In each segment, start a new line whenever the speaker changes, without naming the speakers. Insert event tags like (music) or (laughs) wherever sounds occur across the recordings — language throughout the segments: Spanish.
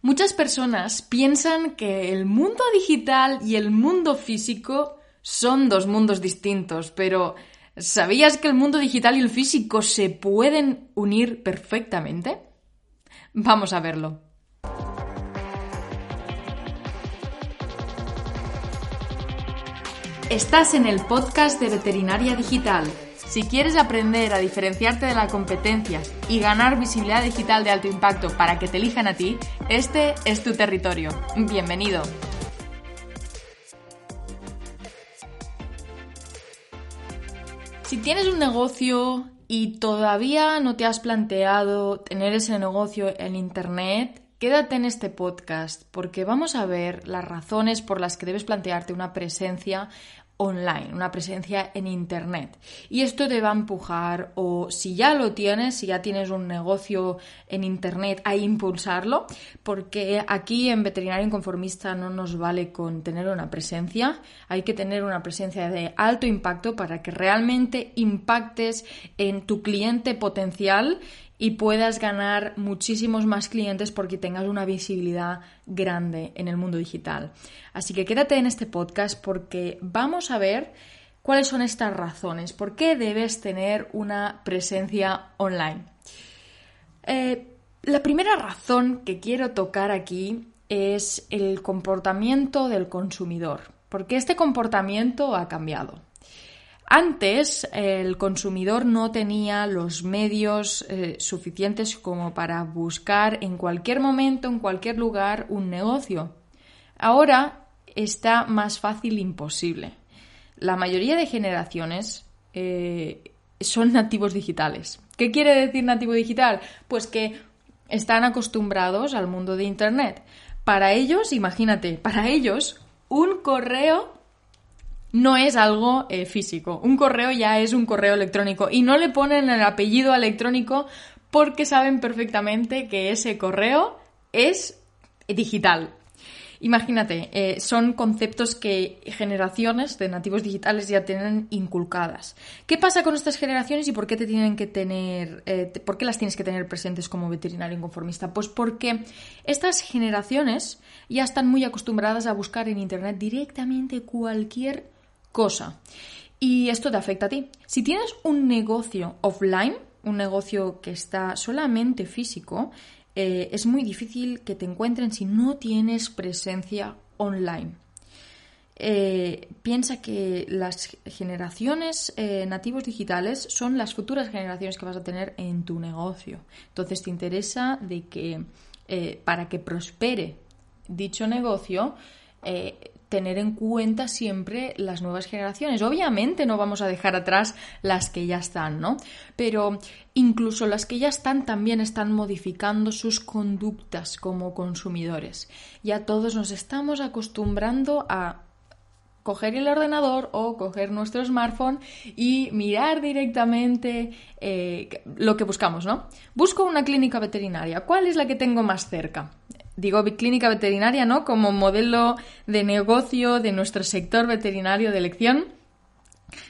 Muchas personas piensan que el mundo digital y el mundo físico son dos mundos distintos, pero ¿sabías que el mundo digital y el físico se pueden unir perfectamente? Vamos a verlo. Estás en el podcast de Veterinaria Digital si quieres aprender a diferenciarte de la competencia y ganar visibilidad digital de alto impacto para que te elijan a ti, este es tu territorio. Bienvenido. Si tienes un negocio y todavía no te has planteado tener ese negocio en Internet, quédate en este podcast porque vamos a ver las razones por las que debes plantearte una presencia online, una presencia en Internet. Y esto te va a empujar, o si ya lo tienes, si ya tienes un negocio en Internet, a impulsarlo, porque aquí en Veterinario Inconformista no nos vale con tener una presencia, hay que tener una presencia de alto impacto para que realmente impactes en tu cliente potencial y puedas ganar muchísimos más clientes porque tengas una visibilidad grande en el mundo digital. Así que quédate en este podcast porque vamos a ver cuáles son estas razones, por qué debes tener una presencia online. Eh, la primera razón que quiero tocar aquí es el comportamiento del consumidor, porque este comportamiento ha cambiado. Antes el consumidor no tenía los medios eh, suficientes como para buscar en cualquier momento, en cualquier lugar, un negocio. Ahora está más fácil imposible. La mayoría de generaciones eh, son nativos digitales. ¿Qué quiere decir nativo digital? Pues que están acostumbrados al mundo de Internet. Para ellos, imagínate, para ellos, un correo no es algo eh, físico. Un correo ya es un correo electrónico y no le ponen el apellido electrónico porque saben perfectamente que ese correo es digital. Imagínate, eh, son conceptos que generaciones de nativos digitales ya tienen inculcadas. ¿Qué pasa con estas generaciones y por qué te tienen que tener, eh, por qué las tienes que tener presentes como veterinario inconformista? Pues porque estas generaciones ya están muy acostumbradas a buscar en internet directamente cualquier cosa. Y esto te afecta a ti. Si tienes un negocio offline, un negocio que está solamente físico, eh, es muy difícil que te encuentren si no tienes presencia online. Eh, piensa que las generaciones eh, nativos digitales son las futuras generaciones que vas a tener en tu negocio. Entonces te interesa de que para que prospere dicho negocio, tener en cuenta siempre las nuevas generaciones. Obviamente no vamos a dejar atrás las que ya están, ¿no? Pero incluso las que ya están también están modificando sus conductas como consumidores. Ya todos nos estamos acostumbrando a coger el ordenador o coger nuestro smartphone y mirar directamente eh, lo que buscamos, ¿no? Busco una clínica veterinaria. ¿Cuál es la que tengo más cerca? Digo clínica veterinaria, ¿no? Como modelo de negocio de nuestro sector veterinario de elección.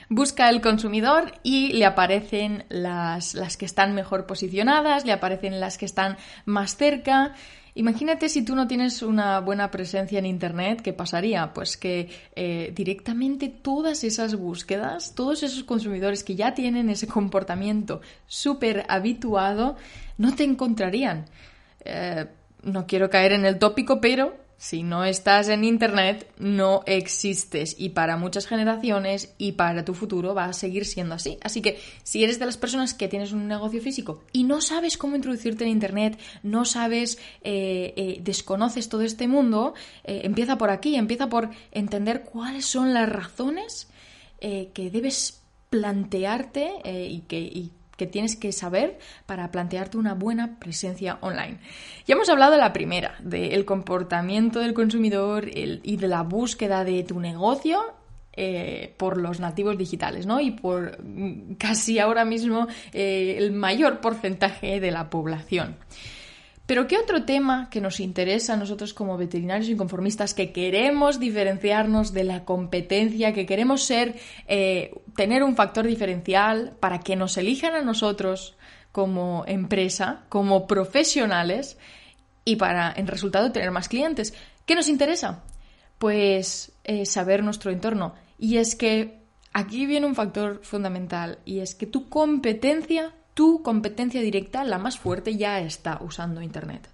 Busca el consumidor y le aparecen las, las, que están mejor posicionadas, le aparecen las que están más cerca. Imagínate si tú no tienes una buena presencia en Internet, ¿qué pasaría? Pues que eh, directamente todas esas búsquedas, todos esos consumidores que ya tienen ese comportamiento súper habituado, no te encontrarían. Eh, no quiero caer en el tópico, pero si no estás en Internet, no existes. Y para muchas generaciones y para tu futuro va a seguir siendo así. Así que si eres de las personas que tienes un negocio físico y no sabes cómo introducirte en Internet, no sabes, eh, eh, desconoces todo este mundo, eh, empieza por aquí, empieza por entender cuáles son las razones que debes plantearte y que, que tienes que saber para plantearte una buena presencia online. Ya hemos hablado de la primera, del comportamiento del consumidor y de la búsqueda de tu negocio eh, por los nativos digitales, ¿no? Y por mm, casi ahora mismo eh, el mayor porcentaje de la población. Pero ¿qué otro tema que nos interesa a nosotros como veterinarios inconformistas que queremos diferenciarnos de la competencia, que queremos ser, eh, tener un factor diferencial para que nos elijan a nosotros como empresa, como profesionales y para, en resultado, tener más clientes. ¿Qué nos interesa? Pues eh, saber nuestro entorno. Y es que aquí viene un factor fundamental y es que tu competencia, tu competencia directa, la más fuerte, ya está usando Internet.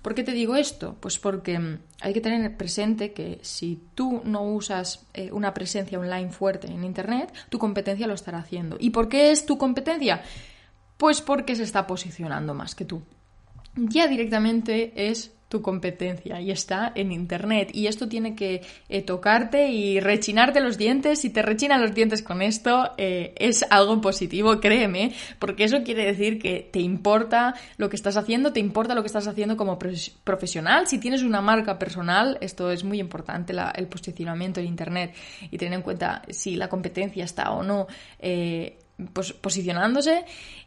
¿Por qué te digo esto? Pues porque mm, hay que tener presente que si tú no usas eh, una presencia online fuerte en Internet, tu competencia lo estará haciendo. ¿Y por qué es tu competencia? Pues porque se está posicionando más que tú. Ya directamente es tu competencia y está en Internet. Y esto tiene que eh, tocarte y rechinarte los dientes. Si te rechinan los dientes con esto, eh, es algo positivo, créeme, porque eso quiere decir que te importa lo que estás haciendo, te importa lo que estás haciendo como profesional. Si tienes una marca personal, esto es muy importante, el posicionamiento en Internet y tener en cuenta si la competencia está o no. Eh, posicionándose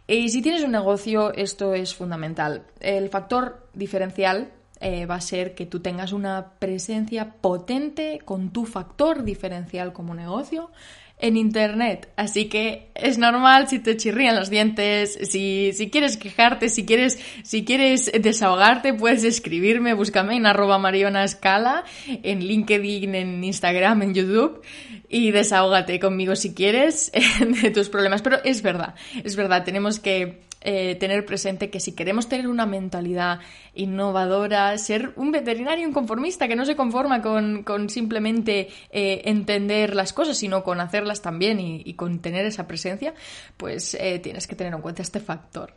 y si tienes un negocio esto es fundamental el factor diferencial eh, va a ser que tú tengas una presencia potente con tu factor diferencial como negocio en Internet. Así que es normal si te chirrían los dientes, si, si quieres quejarte, si quieres, si quieres desahogarte, puedes escribirme, búscame en arroba Mariona Escala, en LinkedIn, en Instagram, en YouTube y desahógate conmigo si quieres (laughs) de tus problemas. Pero es verdad, es verdad, tenemos que eh, tener presente que si queremos tener una mentalidad innovadora, ser un veterinario inconformista que no se conforma con, simplemente eh, entender las cosas, sino con hacerlas también y, con tener esa presencia, pues eh, tienes que tener en cuenta este factor.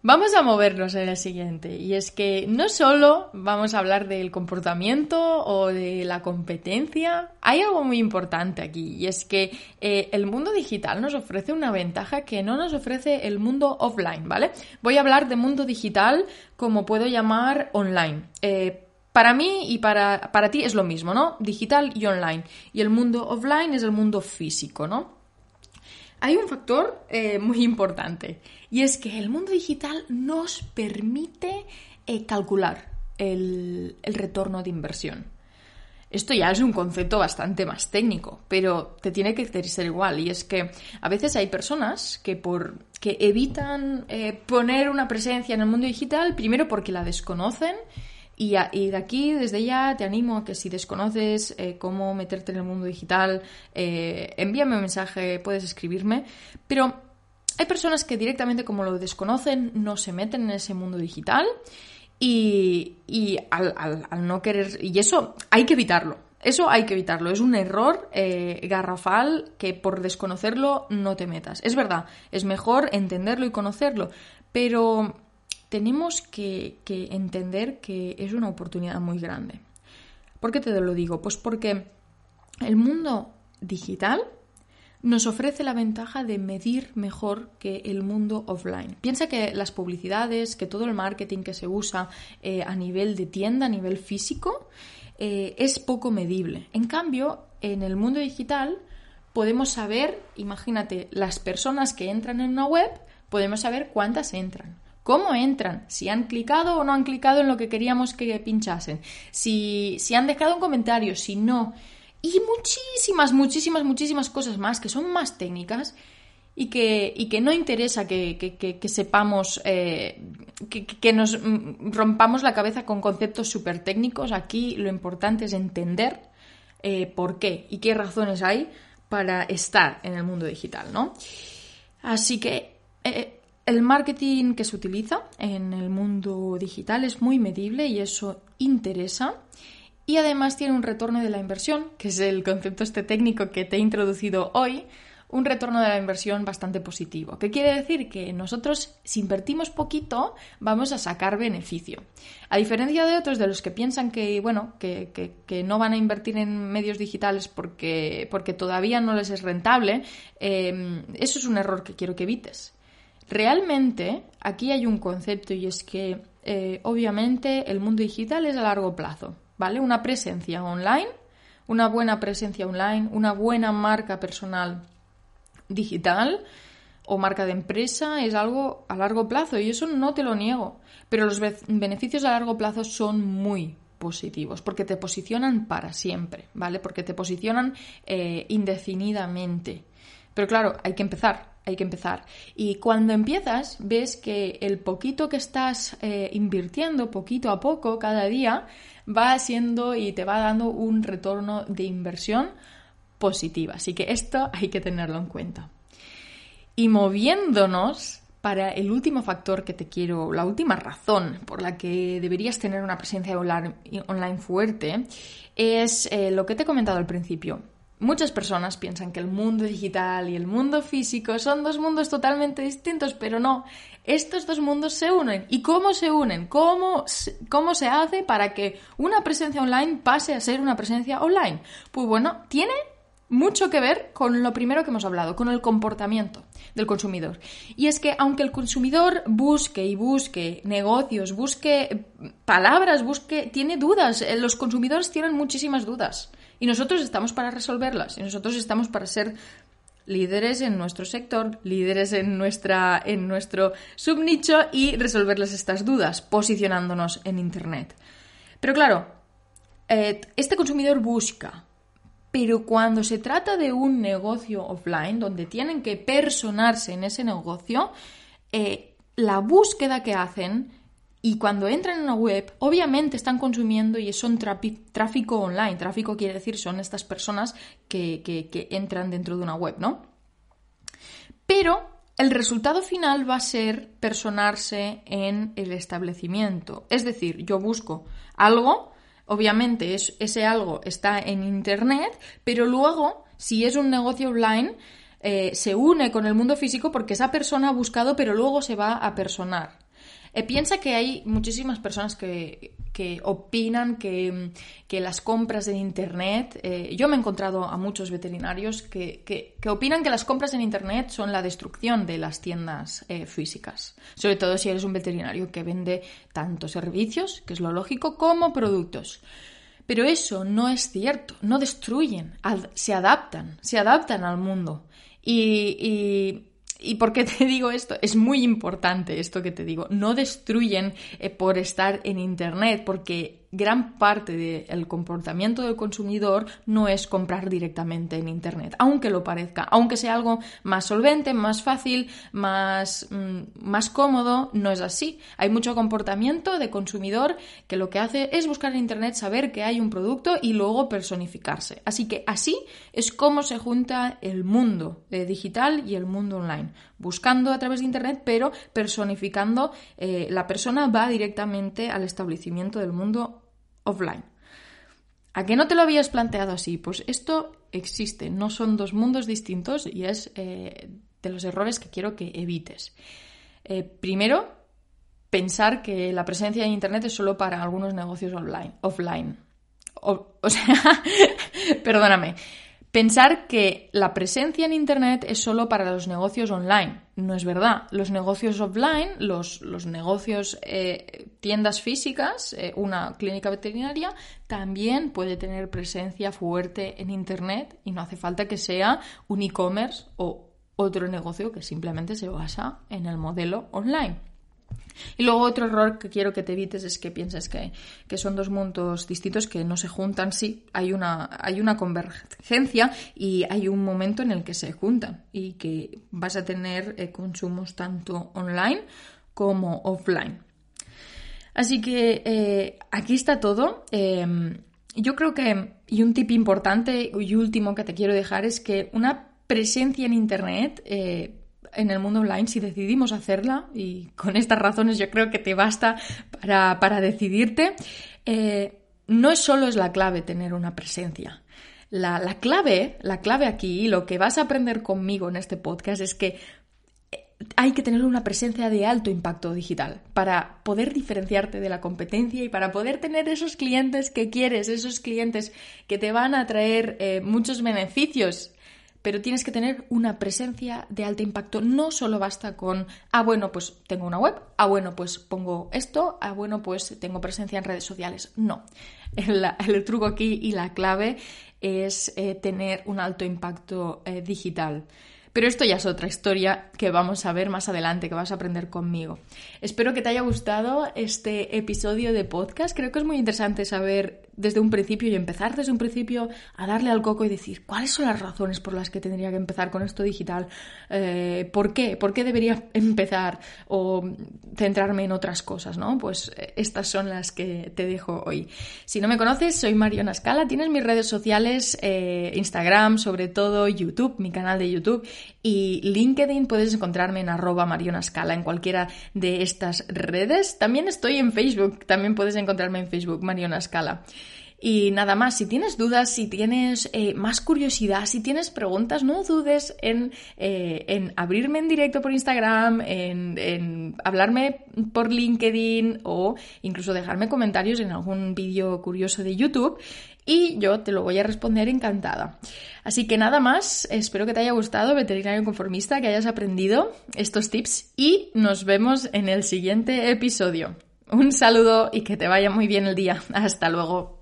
Vamos a movernos en el siguiente, y es que no solo vamos a hablar del comportamiento o de la competencia, hay algo muy importante aquí, y es que eh, el mundo digital nos ofrece una ventaja que no nos ofrece el mundo offline, ¿vale? Voy a hablar de mundo digital como puedo llamar online. Eh, para mí y para, para ti es lo mismo, ¿no? Digital y online. Y el mundo offline es el mundo físico, ¿no? Hay un factor eh, muy importante y es que el mundo digital nos permite eh, calcular el, retorno de inversión. Esto ya es un concepto bastante más técnico, pero te tiene que ser igual. Y es que a veces hay personas que, por, que evitan eh, poner una presencia en el mundo digital, primero porque la desconocen y, de aquí, desde ya, te animo a que si desconoces eh, cómo meterte en el mundo digital, eh, envíame un mensaje, puedes escribirme. Pero hay personas que directamente, como lo desconocen, no se meten en ese mundo digital y, al, no querer. Y eso hay que evitarlo. Eso hay que evitarlo. Es un error eh, garrafal que por desconocerlo no te metas. Es verdad, es mejor entenderlo y conocerlo, pero tenemos que, entender que es una oportunidad muy grande. ¿Por qué te lo digo? Pues porque el mundo digital nos ofrece la ventaja de medir mejor que el mundo offline. Piensa que las publicidades, que todo el marketing que se usa eh, a nivel de tienda, a nivel físico, eh, es poco medible. En cambio, en el mundo digital podemos saber, imagínate, las personas que entran en una web, podemos saber cuántas entran cómo entran, si han clicado o no han clicado en lo que queríamos que pinchasen, si, si han dejado un comentario, si no, y muchísimas, muchísimas, muchísimas cosas más que son más técnicas y que, y que no interesa que, sepamos, eh, que, nos rompamos la cabeza con conceptos súper técnicos. Aquí lo importante es entender eh, por qué y qué razones hay para estar en el mundo digital, ¿no? Así que eh, el marketing que se utiliza en el mundo digital es muy medible y eso interesa. Y además tiene un retorno de la inversión, que es el concepto este técnico que te he introducido hoy, un retorno de la inversión bastante positivo. ¿Qué quiere decir? Que nosotros, si invertimos poquito, vamos a sacar beneficio. A diferencia de otros de los que piensan que, bueno, que, no van a invertir en medios digitales porque, porque todavía no les es rentable, eh, eso es un error que quiero que evites. Realmente aquí hay un concepto y es que eh, obviamente el mundo digital es a largo plazo, ¿vale? Una presencia online, una buena presencia online, una buena marca personal digital o marca de empresa es algo a largo plazo y eso no te lo niego, pero los beneficios a largo plazo son muy positivos porque te posicionan para siempre, ¿vale? Porque te posicionan eh, indefinidamente. Pero claro, hay que empezar, hay que empezar. Y cuando empiezas, ves que el poquito que estás eh, invirtiendo, poquito a poco, cada día, va siendo y te va dando un retorno de inversión positiva. Así que esto (laughs) hay que tenerlo en cuenta. Y moviéndonos para el último factor que te quiero, la última razón por la que deberías tener una presencia online fuerte, es eh, lo que te he comentado al principio Muchas personas piensan que el mundo digital y el mundo físico son dos mundos totalmente distintos, pero no. Estos dos mundos se unen. ¿Y cómo se unen? ¿Cómo, cómo se hace para que una presencia online pase a ser una presencia online? Pues bueno, tiene mucho que ver con lo primero que hemos hablado, con el comportamiento del consumidor. Y es que aunque el consumidor busque y busque negocios, busque palabras, busque, tiene dudas, eh, los consumidores tienen muchísimas dudas. Y nosotros estamos para resolverlas. Y nosotros estamos para ser líderes en nuestro sector, líderes en, nuestra, en nuestro subnicho y resolverles estas dudas, posicionándonos en Internet. Pero claro, eh, este consumidor busca, pero cuando se trata de un negocio offline, donde tienen que personarse en ese negocio, eh, la búsqueda que hacen y cuando entran en una web, obviamente están consumiendo y son tráfico online. Tráfico quiere decir son estas personas que, entran dentro de una web, ¿no? Pero el resultado final va a ser personarse en el establecimiento. Es decir, yo busco algo, obviamente ese algo está en Internet, pero luego, si es un negocio online, eh, se une con el mundo físico porque esa persona ha buscado, pero luego se va a personar. Eh, piensa que hay muchísimas personas que, opinan que, las compras en Internet, eh, yo me he encontrado a muchos veterinarios que, opinan que las compras en Internet son la destrucción de las tiendas eh, físicas, sobre todo si eres un veterinario que vende tanto servicios, que es lo lógico, como productos. Pero eso no es cierto, no destruyen, se adaptan, se adaptan al mundo. ¿Y por qué te digo esto? Es muy importante esto que te digo. No destruyen eh, por estar en Internet, porque gran parte del comportamiento del consumidor no es comprar directamente en Internet, aunque lo parezca, aunque sea algo más solvente, más fácil, más, mm, más cómodo, no es así. Hay mucho comportamiento de consumidor que lo que hace es buscar en Internet, saber que hay un producto y luego personificarse. Así que así es como se junta el mundo eh, digital y el mundo online, buscando a través de Internet, pero personificando, eh, la persona va directamente al establecimiento del mundo offline. ¿A qué no te lo habías planteado así? Pues esto existe, no son dos mundos distintos y es eh, de los errores que quiero que evites. Eh, primero, pensar que la presencia en Internet es solo para algunos negocios online, offline. o sea, (laughs) perdóname, Pensar que la presencia en Internet es solo para los negocios online. No es verdad. Los negocios offline, los, negocios eh, tiendas físicas, eh, una clínica veterinaria, también puede tener presencia fuerte en Internet y no hace falta que sea un e-commerce o otro negocio que simplemente se basa en el modelo online. Y luego otro error que quiero que te evites es que pienses que, son dos mundos distintos que no se juntan. Sí, hay una, hay una convergencia y hay un momento en el que se juntan y que vas a tener eh, consumos tanto online como offline. Así que eh, aquí está todo. Em, yo creo que, y un tip importante y último que te quiero dejar es que una presencia en Internet eh, en el mundo online si decidimos hacerla, y con estas razones yo creo que te basta para, decidirte, eh, no solo es la clave tener una presencia. La, la, clave, la clave aquí, lo que vas a aprender conmigo en este podcast es que eh, hay que tener una presencia de alto impacto digital para poder diferenciarte de la competencia y para poder tener esos clientes que quieres, esos clientes que te van a traer eh, muchos beneficios pero tienes que tener una presencia de alto impacto. No solo basta con, ah, bueno, pues tengo una web, ah, bueno, pues pongo esto, ah, bueno, pues tengo presencia en redes sociales. No. El, truco aquí y la clave es eh, tener un alto impacto eh, digital. Pero esto ya es otra historia que vamos a ver más adelante, que vas a aprender conmigo. Espero que te haya gustado este episodio de podcast. Creo que es muy interesante saber desde un principio y empezar desde un principio a darle al coco y decir cuáles son las razones por las que tendría que empezar con esto digital, eh, por qué, por qué debería (laughs) empezar o centrarme en otras cosas, ¿no? Pues eh, estas son las que te dejo hoy. Si no me conoces, soy Mariona Scala, tienes mis redes sociales, eh, Instagram, sobre todo YouTube, mi canal de YouTube y LinkedIn, puedes encontrarme en arroba Mariona Scala en cualquiera de estas redes. También estoy en Facebook, también puedes encontrarme en Facebook, Mariona Scala. Y nada más, si tienes dudas, si tienes eh, más curiosidad, si tienes preguntas, no dudes en, eh, en abrirme en directo por Instagram, en, en, hablarme por LinkedIn o incluso dejarme comentarios en algún vídeo curioso de YouTube y yo te lo voy a responder encantada. Así que nada más, espero que te haya gustado, veterinario conformista, que hayas aprendido estos tips y nos vemos en el siguiente episodio. Un saludo y que te vaya muy bien el día. Hasta luego.